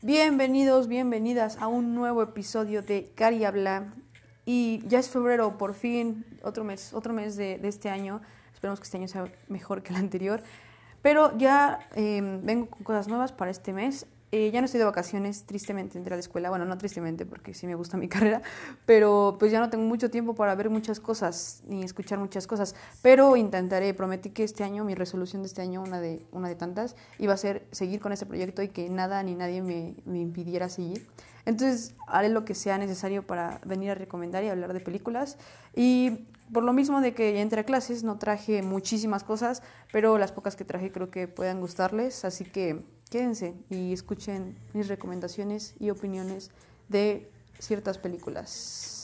Bienvenidos, bienvenidas a un nuevo episodio de Cari Habla. Y ya es febrero, por fin, otro mes, otro mes de, este año. Esperemos que este año sea mejor que el anterior. Pero ya eh, vengo con cosas nuevas para este mes. Eh, ya no estoy de vacaciones, tristemente, entré a la escuela. Bueno, no tristemente, porque sí me gusta mi carrera, pero pues ya no tengo mucho tiempo para ver muchas cosas ni escuchar muchas cosas. Pero intentaré, prometí que este año, mi resolución de este año, una de, una de tantas, iba a ser seguir con este proyecto y que nada ni nadie me, me impidiera seguir. Entonces haré lo que sea necesario para venir a recomendar y hablar de películas. Y por lo mismo de que a clases, no traje muchísimas cosas, pero las pocas que traje creo que puedan gustarles. Así que quédense y escuchen mis recomendaciones y opiniones de ciertas películas.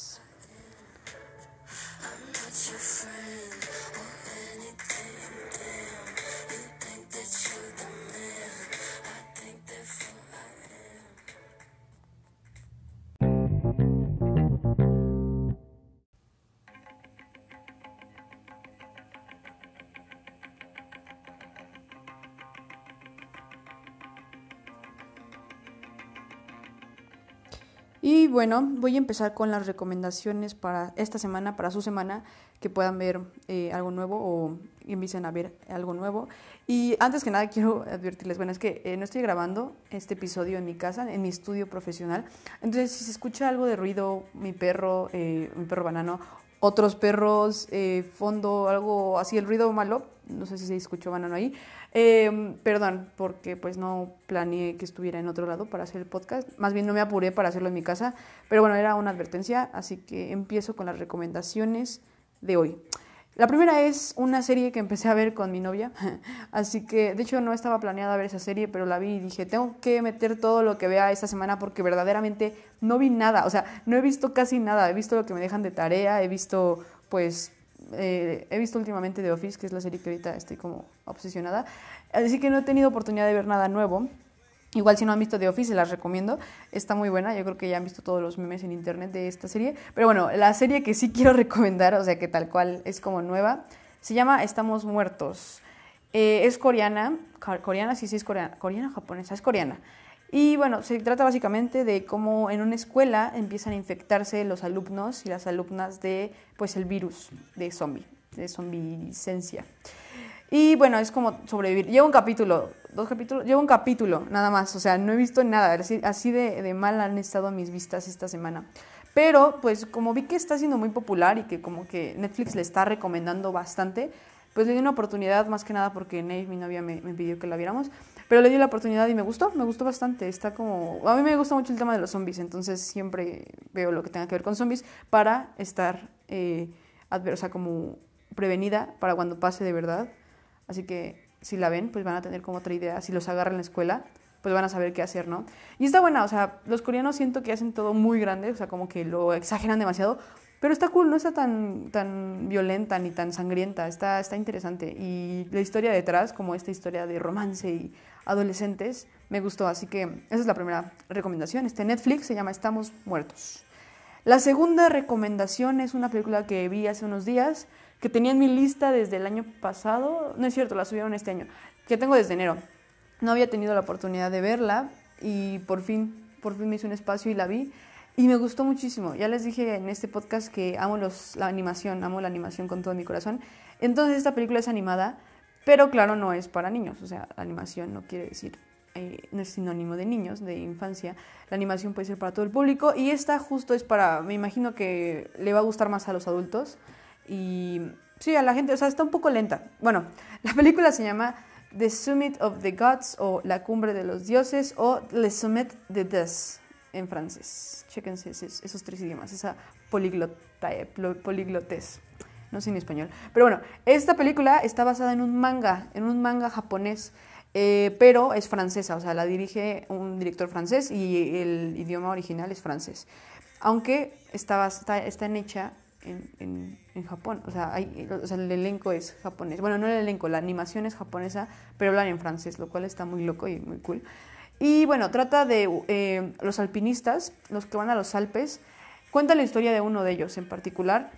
Bueno, voy a empezar con las recomendaciones para esta semana, para su semana, que puedan ver eh, algo nuevo o empiecen a ver algo nuevo. Y antes que nada quiero advertirles, bueno, es que eh, no estoy grabando este episodio en mi casa, en mi estudio profesional. Entonces, si se escucha algo de ruido, mi perro, eh, mi perro banano, otros perros, fondo, algo así, el ruido malo, no sé si se escuchó banano ahí, eh, perdón, porque pues no planeé que estuviera en otro lado para hacer el podcast. Más bien no me apuré para hacerlo en mi casa. Pero bueno, era una advertencia, así que empiezo con las recomendaciones de hoy. La primera es una serie que empecé a ver con mi novia, así que de hecho no estaba planeada ver esa serie, pero la vi y dije, tengo que meter todo lo que vea esta semana porque verdaderamente no vi nada, o sea, no he visto casi nada, he visto lo que me dejan de tarea, he visto pues eh, he visto últimamente The Office, que es la serie que ahorita estoy como obsesionada. Así que no he tenido oportunidad de ver nada nuevo. Igual si no han visto The Office, se las recomiendo. Está muy buena. Yo creo que ya han visto todos los memes en internet de esta serie. Pero bueno, la serie que sí quiero recomendar, o sea que tal cual es como nueva, se llama Estamos Muertos. Eh, es coreana. Coreana, sí, sí, es coreana. ¿Coreana japonesa? Es coreana. Y bueno, se trata básicamente de cómo en una escuela empiezan a infectarse los alumnos y las alumnas de pues el virus de zombie, de zombicencia. Y bueno, es como sobrevivir. Llevo un capítulo, dos capítulos, llevo un capítulo nada más, o sea, no he visto nada, así, así de, mal han estado mis vistas esta semana. Pero pues como vi que está siendo muy popular y que como que Netflix le está recomendando bastante, pues le di una oportunidad más que nada porque Nate, mi novia, me pidió que la viéramos. Pero le di la oportunidad y me gustó, me gustó bastante. Está como. A mí me gusta mucho el tema de los zombies, entonces siempre veo lo que tenga que ver con zombies para estar, eh, sea, como prevenida para cuando pase de verdad. Así que si la ven, pues van a tener como otra idea. Si los agarran en la escuela, pues van a saber qué hacer, ¿no? Y está buena, o sea, los coreanos siento que hacen todo muy grande, o sea, como que lo exageran demasiado, pero está cool, no está tan, tan violenta ni tan sangrienta, está, está interesante. Y la historia detrás, como esta historia de romance y adolescentes, me gustó. Así que esa es la primera recomendación. Este Netflix se llama Estamos Muertos. La segunda recomendación es una película que vi hace unos días, que tenía en mi lista desde el año pasado. No es cierto, la subieron este año, que tengo desde enero. No había tenido la oportunidad de verla y por fin, por fin me hice un espacio y la vi. Y me gustó muchísimo. Ya les dije en este podcast que amo los, la animación, amo la animación con todo mi corazón. Entonces esta película es animada, pero claro, no es para niños. O sea, la animación no quiere decir, eh, no es sinónimo de niños, de infancia. La animación puede ser para todo el público y esta justo es para, me imagino que le va a gustar más a los adultos. Y sí, a la gente, o sea, está un poco lenta. Bueno, la película se llama The Summit of the Gods o La Cumbre de los Dioses o Le Summit de Deus en francés. Chéquense esos, tres idiomas, esa poliglota, poliglotez. No sé en español. Pero bueno, esta película está basada en un manga, en un manga japonés, eh, pero es francesa, o sea, la dirige un director francés y el idioma original es francés. Aunque está, está, está hecha en, en, en, Japón, o sea, hay, o sea, el elenco es japonés. Bueno, no el elenco, la animación es japonesa, pero hablan en francés, lo cual está muy loco y muy cool. Y bueno, trata de eh, los alpinistas, los que van a los Alpes. Cuenta la historia de uno de ellos en particular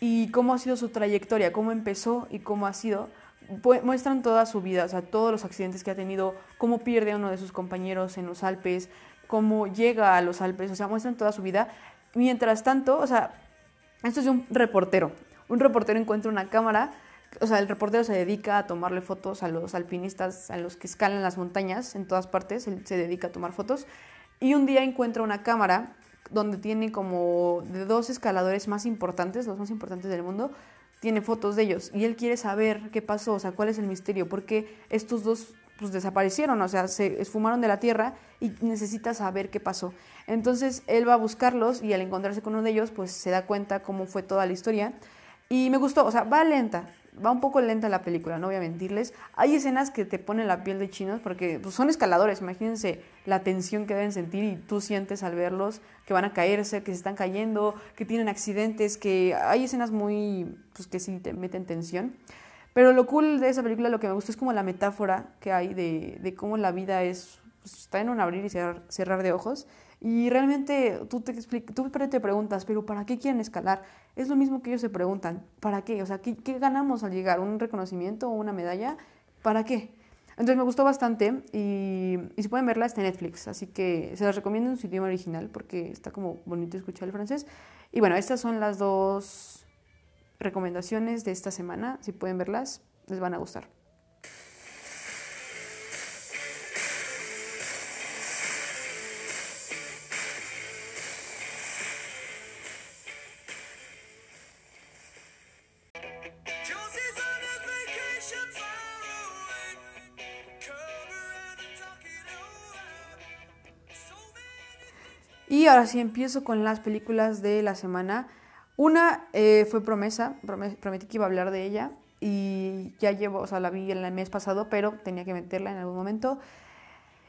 y cómo ha sido su trayectoria, cómo empezó y cómo ha sido muestran toda su vida, o sea, todos los accidentes que ha tenido, cómo pierde a uno de sus compañeros en los Alpes, cómo llega a los Alpes, o sea, muestran toda su vida. Mientras tanto, o sea, esto es un reportero. Un reportero encuentra una cámara, o sea, el reportero se dedica a tomarle fotos a los alpinistas, a los que escalan las montañas en todas partes, él se dedica a tomar fotos. Y un día encuentra una cámara donde tiene como de dos escaladores más importantes, los más importantes del mundo, tiene fotos de ellos y él quiere saber qué pasó, o sea, cuál es el misterio, porque estos dos pues desaparecieron, o sea, se esfumaron de la tierra y necesita saber qué pasó. Entonces él va a buscarlos y al encontrarse con uno de ellos, pues se da cuenta cómo fue toda la historia. Y me gustó, o sea, va lenta, va un poco lenta la película, no voy a mentirles. Hay escenas que te ponen la piel de chinos porque pues, son escaladores, imagínense la tensión que deben sentir y tú sientes al verlos que van a caerse, que se están cayendo, que tienen accidentes, que hay escenas muy, pues que sí te meten tensión. Pero lo cool de esa película, lo que me gustó es como la metáfora que hay de, cómo la vida es, pues, está en un abrir y cerrar de ojos y realmente tú te, tú te preguntas, pero ¿para qué quieren escalar? Es lo mismo que ellos se preguntan, ¿para qué? O sea, ¿qué, qué ganamos al llegar? ¿Un reconocimiento o una medalla? ¿Para qué? Entonces me gustó bastante y, y, si pueden verla está en Netflix, así que se las recomiendo en su idioma original porque está como bonito escuchar el francés. Y bueno, estas son las dos recomendaciones de esta semana, si pueden verlas, les van a gustar. Y ahora sí empiezo con las películas de la semana. Una eh, fue Promesa, prometí que iba a hablar de ella y ya llevo, o sea, la vi el mes pasado, pero tenía que meterla en algún momento.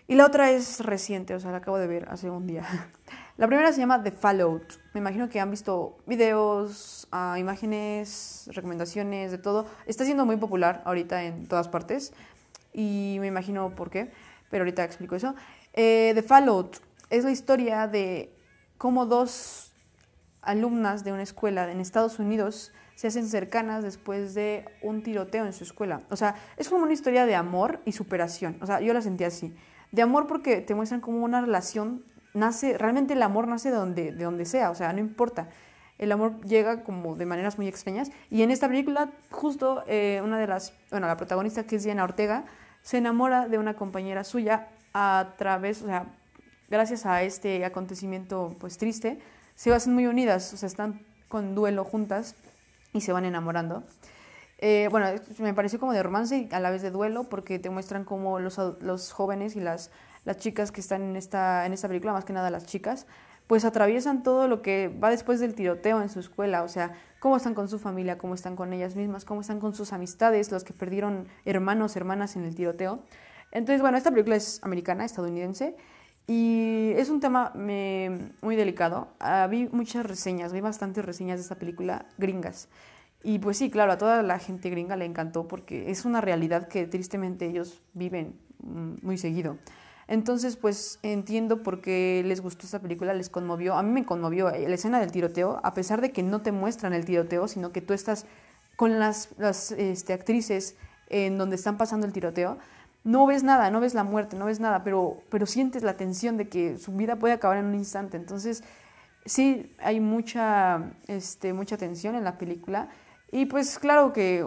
Y la otra es reciente, o sea, la acabo de ver hace un día. La primera se llama The Fallout. Me imagino que han visto videos, uh, imágenes, recomendaciones, de todo. Está siendo muy popular ahorita en todas partes y me imagino por qué, pero ahorita explico eso. Eh, The Fallout es la historia de cómo dos alumnas de una escuela en Estados Unidos se hacen cercanas después de un tiroteo en su escuela. O sea, es como una historia de amor y superación. O sea, yo la sentí así. De amor porque te muestran como una relación nace, realmente el amor nace de donde, de donde sea, o sea, no importa. El amor llega como de maneras muy extrañas. Y en esta película, justo eh, una de las, bueno, la protagonista que es Diana Ortega, se enamora de una compañera suya a través, o sea, gracias a este acontecimiento pues triste, se hacen muy unidas, o sea, están con duelo juntas y se van enamorando. Eh, bueno, me pareció como de romance y a la vez de duelo porque te muestran cómo los, los jóvenes y las, las chicas que están en esta, en esta película, más que nada las chicas, pues atraviesan todo lo que va después del tiroteo en su escuela, o sea, cómo están con su familia, cómo están con ellas mismas, cómo están con sus amistades, los que perdieron hermanos, hermanas en el tiroteo. Entonces, bueno, esta película es americana, estadounidense, y es un tema muy delicado. Ah, vi muchas reseñas, vi bastantes reseñas de esta película gringas. Y pues sí, claro, a toda la gente gringa le encantó porque es una realidad que tristemente ellos viven mm, muy seguido. Entonces, pues entiendo por qué les gustó esta película, les conmovió. A mí me conmovió eh, la escena del tiroteo, a pesar de que no te muestran el tiroteo, sino que tú estás con las, las este, actrices en donde están pasando el tiroteo no ves nada, no ves la muerte, no ves nada, pero, pero sientes la tensión de que su vida puede acabar en un instante. Entonces, sí, hay mucha, este, mucha tensión en la película. Y pues claro que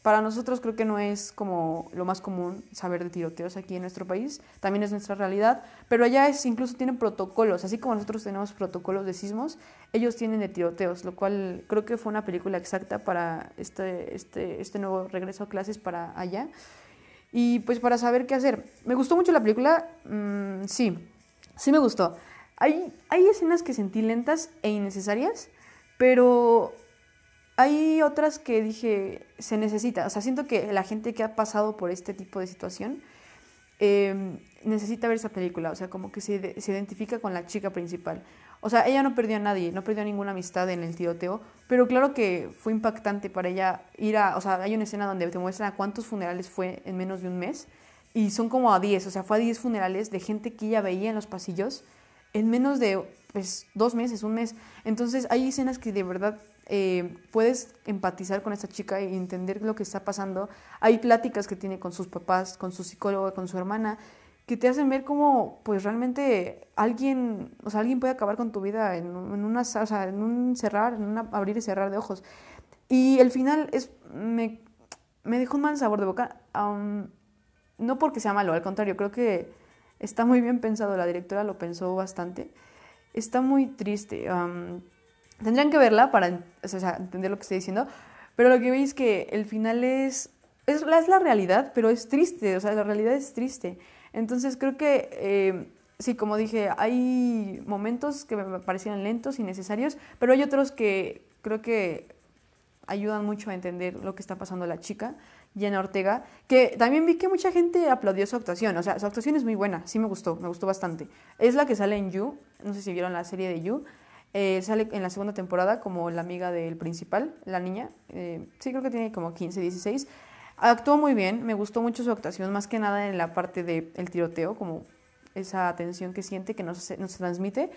para nosotros creo que no es como lo más común saber de tiroteos aquí en nuestro país, también es nuestra realidad, pero allá es incluso tienen protocolos, así como nosotros tenemos protocolos de sismos, ellos tienen de tiroteos, lo cual creo que fue una película exacta para este, este, este nuevo regreso a clases para allá. Y pues para saber qué hacer. ¿Me gustó mucho la película? Mm, sí, sí me gustó. Hay, hay escenas que sentí lentas e innecesarias, pero hay otras que dije, se necesita. O sea, siento que la gente que ha pasado por este tipo de situación em, necesita ver esa película. O sea, como que se, se identifica con la chica principal. O sea, ella no perdió a nadie, no perdió ninguna amistad en el tiroteo, pero claro que fue impactante para ella ir a, o sea, hay una escena donde te muestran a cuántos funerales fue en menos de un mes y son como a 10, o sea, fue a 10 funerales de gente que ella veía en los pasillos en menos de pues dos meses, un mes. Entonces hay escenas que de verdad eh, puedes empatizar con esta chica y entender lo que está pasando. Hay pláticas que tiene con sus papás, con su psicólogo, con su hermana, que te hacen ver cómo pues realmente alguien, o sea, alguien puede acabar con tu vida en, en, una, o sea, en un cerrar, en un abrir y cerrar de ojos. Y el final es, me, me dejó un mal sabor de boca, um, no porque sea malo, al contrario, creo que está muy bien pensado, la directora lo pensó bastante. Está muy triste. Um, tendrían que verla para o sea, entender lo que estoy diciendo, pero lo que veis es que el final es, es, es la realidad, pero es triste, o sea, la realidad es triste. Entonces creo que, eh, sí, como dije, hay momentos que me parecían lentos y necesarios, pero hay otros que creo que ayudan mucho a entender lo que está pasando la chica, Jenna Ortega, que también vi que mucha gente aplaudió su actuación, o sea, su actuación es muy buena, sí me gustó, me gustó bastante. Es la que sale en You, no sé si vieron la serie de You, eh, sale en la segunda temporada como la amiga del principal, la niña, eh, sí creo que tiene como 15, 16, Actuó muy bien, me gustó mucho su actuación, más que nada en la parte del tiroteo, como esa tensión que siente, que no se transmite.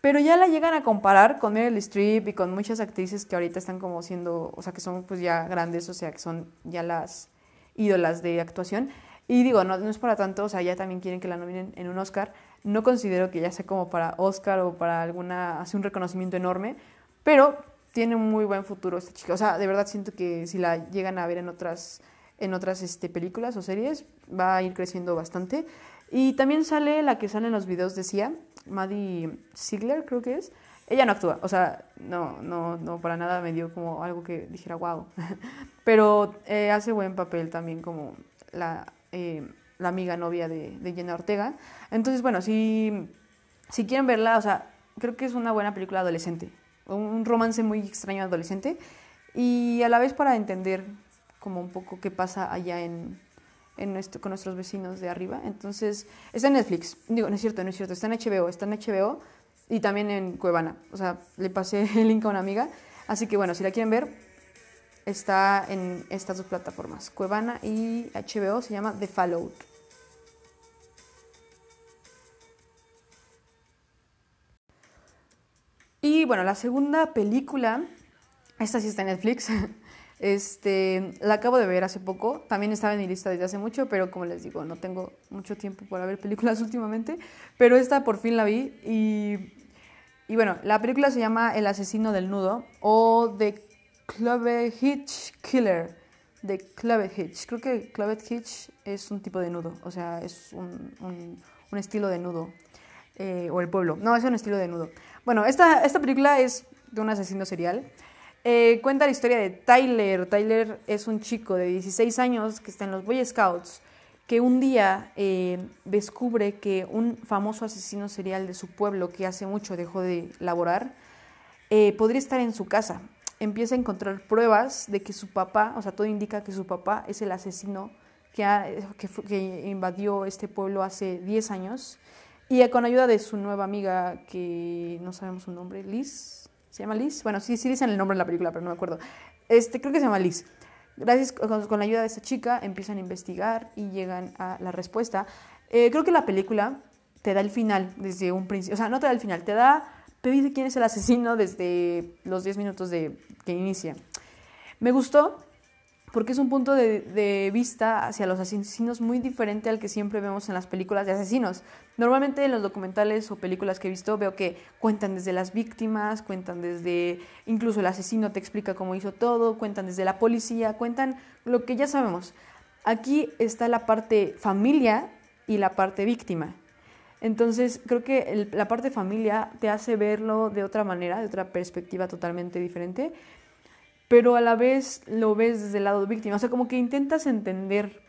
Pero ya la llegan a comparar con Meryl Streep y con muchas actrices que ahorita están como siendo, o sea, que son pues ya grandes, o sea, que son ya las ídolas de actuación. Y digo, no, no es para tanto, o sea, ya también quieren que la nominen en un Oscar. No considero que ya sea como para Oscar o para alguna, hace un reconocimiento enorme, pero tiene un muy buen futuro esta chica. O sea, de verdad siento que si la llegan a ver en otras en otras este, películas o series, va a ir creciendo bastante. Y también sale la que sale en los videos, decía, Maddie Ziegler, creo que es. Ella no actúa, o sea, no, no, no, para nada me dio como algo que dijera wow. Pero eh, hace buen papel también como la, eh, la amiga novia de, de, Jenna Ortega. Entonces, bueno, si, si quieren verla, o sea, creo que es una buena película adolescente. Un romance muy extraño adolescente. Y a la vez para entender como un poco qué pasa allá en, con nuestros vecinos de arriba. Entonces, está en Netflix. Digo, no es cierto, no es cierto. Está en HBO, está en HBO y también en Cuevana. O sea, le pasé el link a una amiga. Así que bueno, si la quieren ver, está en estas dos plataformas, Cuevana y HBO, se llama The Fallout. Y bueno, la segunda película, esta sí está en Netflix, Este, la acabo de ver hace poco, también estaba en mi lista desde hace mucho, pero como les digo, no tengo mucho tiempo para ver películas últimamente, pero esta por fin la vi y, y bueno, la película se llama El asesino del nudo o The Clovet Hitch Killer, The Clovet Hitch. Creo que Clovet Hitch es un tipo de nudo, o sea, es un, un, un estilo de nudo, eh, o el pueblo, no, es un estilo de nudo. Bueno, esta, esta película es de un asesino serial. Eh, cuenta la historia de Tyler. Tyler es un chico de 16 años que está en los Boy Scouts, que un día eh, descubre que un famoso asesino serial de su pueblo, que hace mucho dejó de laborar, eh, podría estar en su casa. Empieza a encontrar pruebas de que su papá, o sea, todo indica que su papá es el asesino que, que, que invadió este pueblo hace 10 años. Y con ayuda de su nueva amiga, que no sabemos su nombre, Liz, ¿Se llama Liz? Bueno, sí, sí dicen el nombre en la película, pero no me acuerdo. Este, creo que se llama Liz. Gracias con, la ayuda de esta chica empiezan a investigar y llegan a la respuesta. Eh, creo que la película te da el final desde un principio, o sea, no te da el final, te da, te dice quién es el asesino desde los 10 minutos de que inicia. Me gustó porque es un punto de, vista hacia los asesinos muy diferente al que siempre vemos en las películas de asesinos. Normalmente en los documentales o películas que he visto veo que cuentan desde las víctimas, cuentan desde, incluso el asesino te explica cómo hizo todo, cuentan desde la policía, cuentan lo que ya sabemos. Aquí está la parte familia y la parte víctima. Entonces creo que la parte familia te hace verlo de otra manera, de otra perspectiva totalmente diferente pero a la vez lo ves desde el lado víctima. O sea, como que intentas entender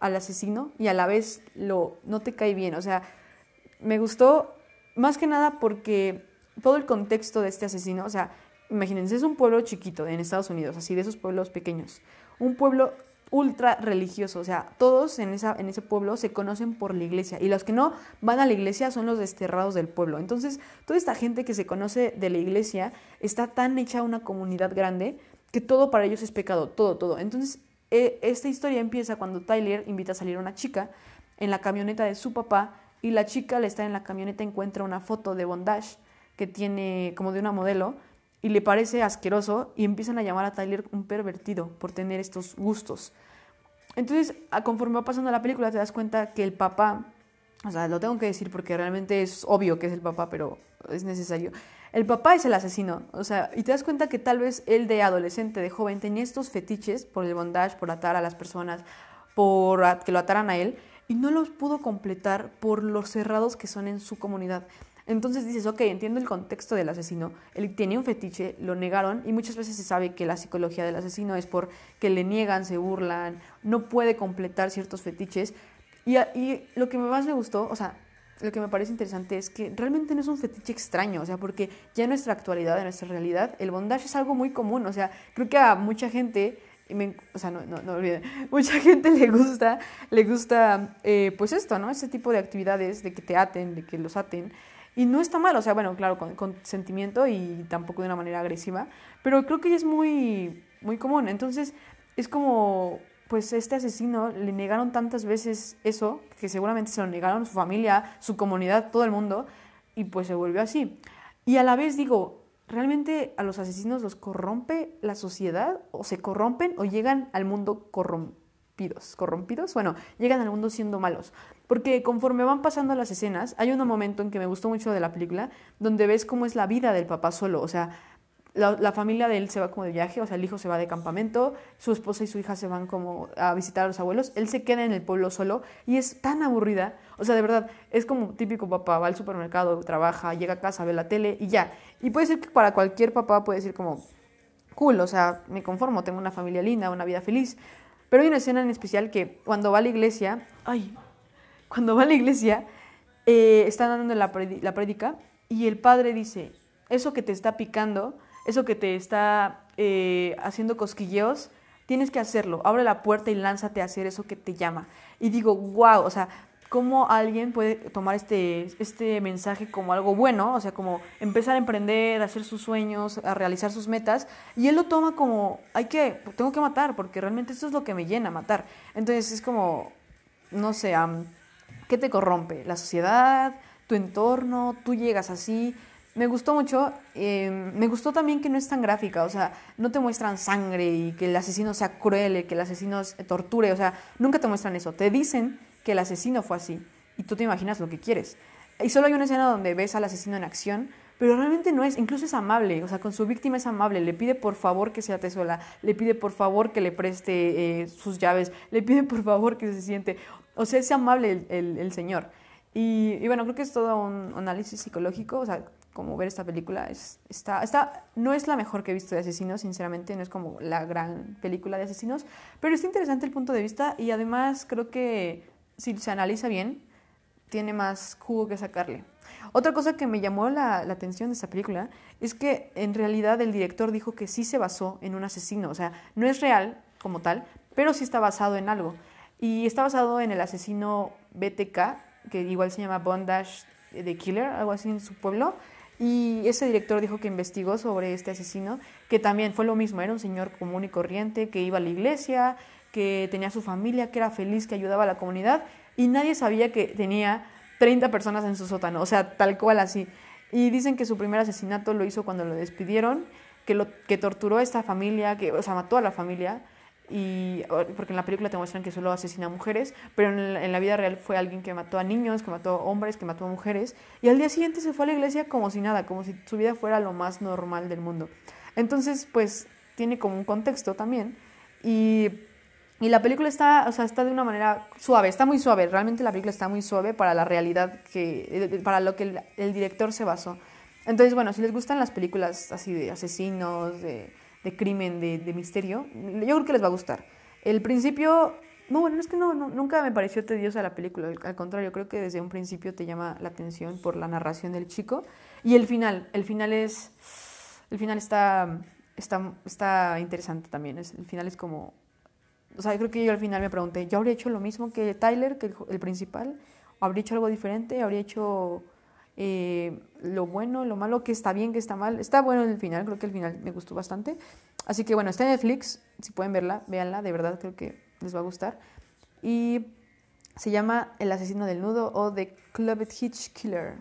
al asesino y a la vez lo, no te cae bien. O sea, me gustó más que nada porque todo el contexto de este asesino, o sea, imagínense, es un pueblo chiquito en Estados Unidos, así de esos pueblos pequeños. Un pueblo ultra religioso, o sea, todos en, esa, en ese pueblo se conocen por la iglesia y los que no van a la iglesia son los desterrados del pueblo. Entonces, toda esta gente que se conoce de la iglesia está tan hecha una comunidad grande que todo para ellos es pecado, todo, todo. Entonces, e, esta historia empieza cuando Tyler invita a salir a una chica en la camioneta de su papá y la chica al estar en la camioneta encuentra una foto de bondage que tiene como de una modelo y le parece asqueroso y empiezan a llamar a Tyler un pervertido por tener estos gustos. Entonces, conforme va pasando la película, te das cuenta que el papá, o sea, lo tengo que decir porque realmente es obvio que es el papá, pero es necesario. El papá es el asesino, o sea, y te das cuenta que tal vez él de adolescente, de joven, tenía estos fetiches por el bondage, por atar a las personas, por que lo ataran a él, y no los pudo completar por los cerrados que son en su comunidad. Entonces dices, ok, entiendo el contexto del asesino, él tenía un fetiche, lo negaron y muchas veces se sabe que la psicología del asesino es por que le niegan, se burlan, no puede completar ciertos fetiches. Y, y lo que más me gustó, o sea, lo que me parece interesante es que realmente no es un fetiche extraño, o sea, porque ya en nuestra actualidad, en nuestra realidad, el bondage es algo muy común, o sea, creo que a mucha gente o sea, no, no, no olviden, mucha gente le gusta, le gusta, eh, pues esto, ¿no? Ese tipo de actividades, de que te aten, de que los aten. Y no está mal, o sea, bueno, claro, con, sentimiento y tampoco de una manera agresiva, pero creo que es muy, muy común. Entonces, es como, pues este asesino le negaron tantas veces eso, que seguramente se lo negaron su familia, su comunidad, todo el mundo, y pues se volvió así. Y a la vez digo, ¿realmente a los asesinos los corrompe la sociedad o se corrompen o llegan al mundo corrompidos? ¿Corrompidos? Bueno, llegan al mundo siendo malos. Porque conforme van pasando las escenas, hay un momento en que me gustó mucho de la película, donde ves cómo es la vida del papá solo. O sea, la, familia de él se va como de viaje, o sea, el hijo se va de campamento, su esposa y su hija se van como a visitar a los abuelos, él se queda en el pueblo solo y es tan aburrida, o sea, de verdad, es como típico papá, va al supermercado, trabaja, llega a casa, ve la tele y ya. Y puede ser que para cualquier papá puede decir como, cool, o sea, me conformo, tengo una familia linda, una vida feliz. Pero hay una escena en especial que cuando va a la iglesia, ay, cuando va a la iglesia, eh, están dando la, la prédica y el padre dice, eso que te está picando, eso que te está eh, haciendo cosquilleos, tienes que hacerlo. Abre la puerta y lánzate a hacer eso que te llama. Y digo, wow, o sea, cómo alguien puede tomar este, este mensaje como algo bueno, o sea, como empezar a emprender, a hacer sus sueños, a realizar sus metas, y él lo toma como, hay que, tengo que matar, porque realmente eso es lo que me llena, matar. Entonces es como, no sé, ¿qué te corrompe? ¿La sociedad? ¿Tu entorno? ¿Tú llegas así? Me gustó mucho, em, me gustó también que no es tan gráfica, o sea, no te muestran sangre y que el asesino sea cruel, que el asesino torture, o sea, nunca te muestran eso, te dicen que el asesino fue así y tú te imaginas lo que quieres. Y solo hay una escena donde ves al asesino en acción, pero realmente no es, incluso es amable, o sea, con su víctima es amable, le pide por favor que sea sola, le pide por favor que le preste eh, sus llaves, le pide por favor que se siente, o sea, es amable el, señor. Y, y, bueno, creo que es todo un análisis psicológico, o sea, como ver esta película. Es, está, está, no es la mejor que he visto de asesinos, sinceramente, no es como la gran película de asesinos, pero está interesante el punto de vista y además creo que si se analiza bien, tiene más jugo que sacarle. Otra cosa que me llamó la, atención de esta película es que en realidad el director dijo que sí se basó en un asesino, o sea, no es real como tal, pero sí está basado en algo. Y está basado en el asesino BTK, que igual se llama Bondage the Killer, algo así en su pueblo, y ese director dijo que investigó sobre este asesino, que también fue lo mismo, era un señor común y corriente, que iba a la iglesia, que tenía su familia, que era feliz, que ayudaba a la comunidad, y nadie sabía que tenía 30 personas en su sótano, o sea, tal cual así. Y dicen que su primer asesinato lo hizo cuando lo despidieron, que, lo, que torturó a esta familia, que, o sea, mató a la familia, y porque en la película te muestran que solo asesina a mujeres, pero en la, vida real fue alguien que mató a niños, que mató a hombres, que mató a mujeres, y al día siguiente se fue a la iglesia como si nada, como si su vida fuera lo más normal del mundo. Entonces, pues tiene como un contexto también, y, y la película está, o sea, está de una manera suave, está muy suave, realmente la película está muy suave para la realidad, que, para lo que el, el director se basó. Entonces, bueno, si les gustan las películas así de asesinos, de de crimen, de, de, misterio, yo creo que les va a gustar. El principio, no, bueno, es que no, nunca me pareció tediosa la película, al, contrario, creo que desde un principio te llama la atención por la narración del chico. Y el final, el final es, el final está, está, está interesante también, es, el final es como, o sea, creo que yo al final me pregunté, ¿yo habría hecho lo mismo que Tyler, que el, el principal? ¿O habría hecho algo diferente? ¿Habría hecho eh, lo bueno, lo malo, que está bien, que está mal. Está bueno el final, creo que el final me gustó bastante. Así que bueno, está en Netflix, si pueden verla, véanla, de verdad creo que les va a gustar. Y se llama El asesino del nudo o The Clubbed Hitch Killer.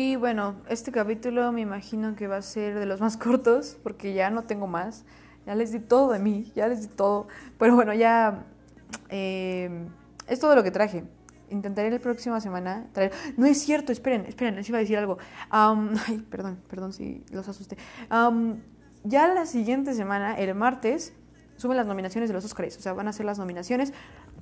Y bueno, este capítulo me imagino que va a ser de los más cortos porque ya no tengo más. Ya les di todo de mí, ya les di todo. Pero bueno, ya eh, es todo lo que traje. Intentaré la próxima semana traer... No es cierto, esperen, esperen, les iba a decir algo. ay, perdón, perdón si los asusté. ya la siguiente semana, el martes, suben las nominaciones de los Oscars. O sea, van a ser las nominaciones.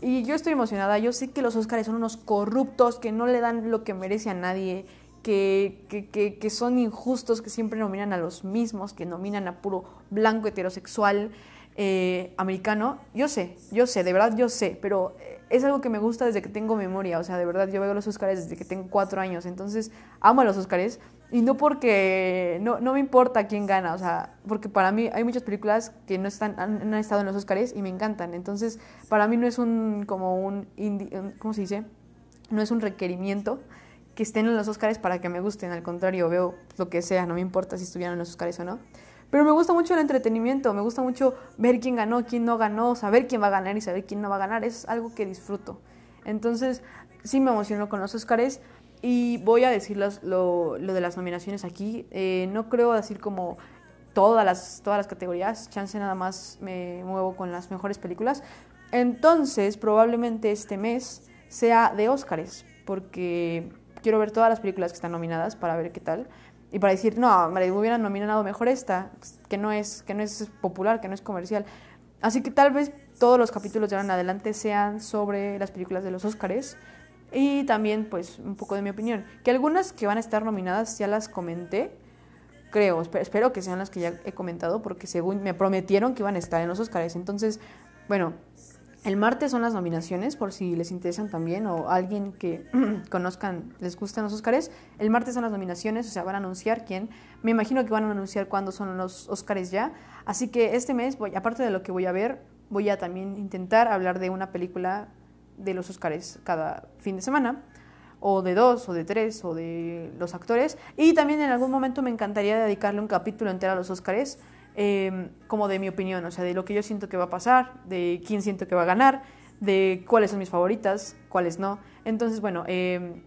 Y yo estoy emocionada. Yo sé que los Oscars son unos corruptos que no le dan lo que merece a nadie que, son injustos, que siempre nominan a los mismos, que nominan a puro blanco heterosexual eh, americano. Yo sé, yo sé, de verdad yo sé, pero es algo que me gusta desde que tengo memoria. O sea, de verdad yo veo los Oscars desde que tengo cuatro años, entonces amo a los Oscars. Y no porque no, no me importa quién gana, o sea, porque para mí hay muchas películas que no están, han, estado en los Oscars y me encantan. Entonces, para mí no es un, como un, ¿cómo se dice? No es un requerimiento que estén en los Oscars para que me gusten. Al contrario, veo lo que sea, no me importa si estuvieran en los Oscars o no. Pero me gusta mucho el entretenimiento, me gusta mucho ver quién ganó, quién no ganó, saber quién va a ganar y saber quién no va a ganar. Es algo que disfruto. Entonces, sí me emociono con los Oscars y voy a decir lo, de las nominaciones aquí. Eh, no creo decir como todas las, todas las categorías, chance nada más me muevo con las mejores películas. Entonces, probablemente este mes sea de Oscars, porque quiero ver todas las películas que están nominadas para ver qué tal. Y para decir, no, me hubieran nominado mejor esta, que no, es, que no es popular, que no es comercial. Así que tal vez todos los capítulos de ahora en adelante sean sobre las películas de los Óscares. Y también, pues, un poco de mi opinión. Que algunas que van a estar nominadas ya las comenté. Creo, espero que sean las que ya he comentado, porque según me prometieron que iban a estar en los Óscares. Entonces, bueno, el martes son las nominaciones, por si les interesan también, o alguien que conozcan, les gustan los Oscars. El martes son las nominaciones, o sea, van a anunciar quién. Me imagino que van a anunciar cuándo son los Oscars ya. Así que este mes, voy, aparte de lo que voy a ver, voy a también intentar hablar de una película de los Oscars cada fin de semana, o de dos, o de tres, o de los actores. Y también en algún momento me encantaría dedicarle un capítulo entero a los Oscars Em, como de mi opinión, o sea, de lo que yo siento que va a pasar, de quién siento que va a ganar, de cuáles son mis favoritas, cuáles no. Entonces, bueno, em,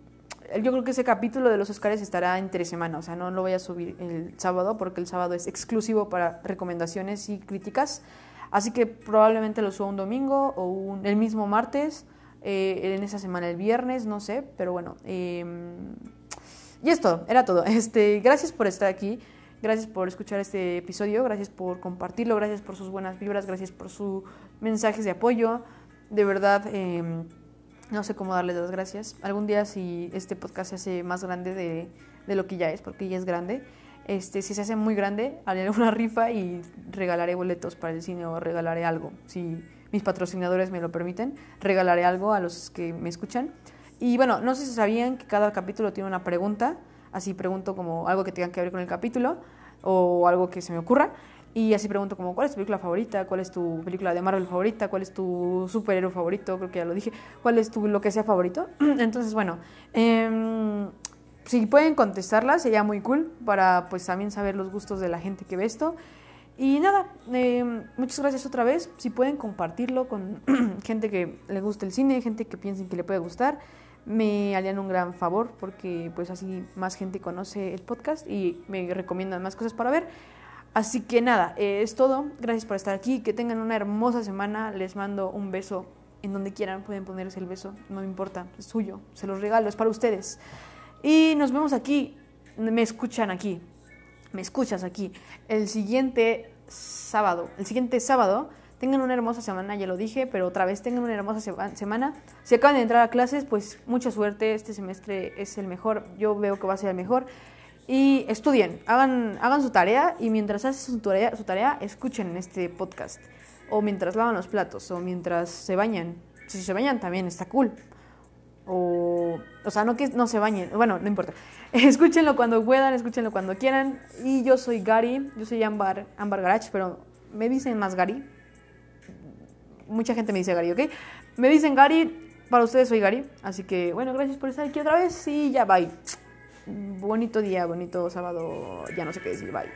yo creo que ese capítulo de los Oscars estará entre semana, o sea, no lo voy a subir el sábado porque el sábado es exclusivo para recomendaciones y críticas. Así que probablemente lo suba un domingo o el mismo martes, eh, en esa semana el viernes, no sé, pero bueno. Em, y esto, era todo. Este, gracias por estar aquí. Gracias por escuchar este episodio, gracias por compartirlo, gracias por sus buenas vibras, gracias por sus mensajes de apoyo. De verdad, em, no sé cómo darles las gracias. Algún día si este podcast se hace más grande de, de lo que ya es, porque ya es grande, este, si se hace muy grande, haré una rifa y regalaré boletos para el cine o regalaré algo. Si mis patrocinadores me lo permiten, regalaré algo a los que me escuchan. Y bueno, no sé si sabían que cada capítulo tiene una pregunta así pregunto como algo que tenga que ver con el capítulo o algo que se me ocurra. Y así pregunto como, ¿cuál es tu película favorita? ¿Cuál es tu película de Marvel favorita? ¿Cuál es tu superhéroe favorito? Creo que ya lo dije. ¿Cuál es tu lo que sea favorito? Entonces, bueno, em, si pueden contestarla sería muy cool para pues también saber los gustos de la gente que ve esto. Y nada, em, muchas gracias otra vez. Si pueden compartirlo con gente que le guste el cine, gente que piensen que le puede gustar me harían un gran favor porque pues así más gente conoce el podcast y me recomiendan más cosas para ver. Así que nada, eh, es todo. Gracias por estar aquí. Que tengan una hermosa semana. Les mando un beso en donde quieran. Pueden ponerse el beso. No me importa. Es suyo. Se los regalo. Es para ustedes. Y nos vemos aquí. Me escuchan aquí. Me escuchas aquí. El siguiente sábado. El siguiente sábado Tengan una hermosa semana, ya lo dije, pero otra vez tengan una hermosa semana. Si acaban de entrar a clases, pues mucha suerte. Este semestre es el mejor. Yo veo que va a ser el mejor. Y estudien, hagan, hagan su tarea y mientras hacen su tarea, su tarea, escuchen este podcast. O mientras lavan los platos, o mientras se bañan. Si se bañan también está cool. O, o sea, no que no se bañen, bueno, no importa. Escúchenlo cuando puedan, escúchenlo cuando quieran. Y yo soy Gary, yo soy Ambar, Ambar Garage, pero me dicen más Gary mucha gente me dice Gary, ¿ok? Me dicen Gary, para ustedes soy Gary, así que bueno, gracias por estar aquí otra vez y ya, bye. Bonito día, bonito sábado, ya no sé qué decir, bye.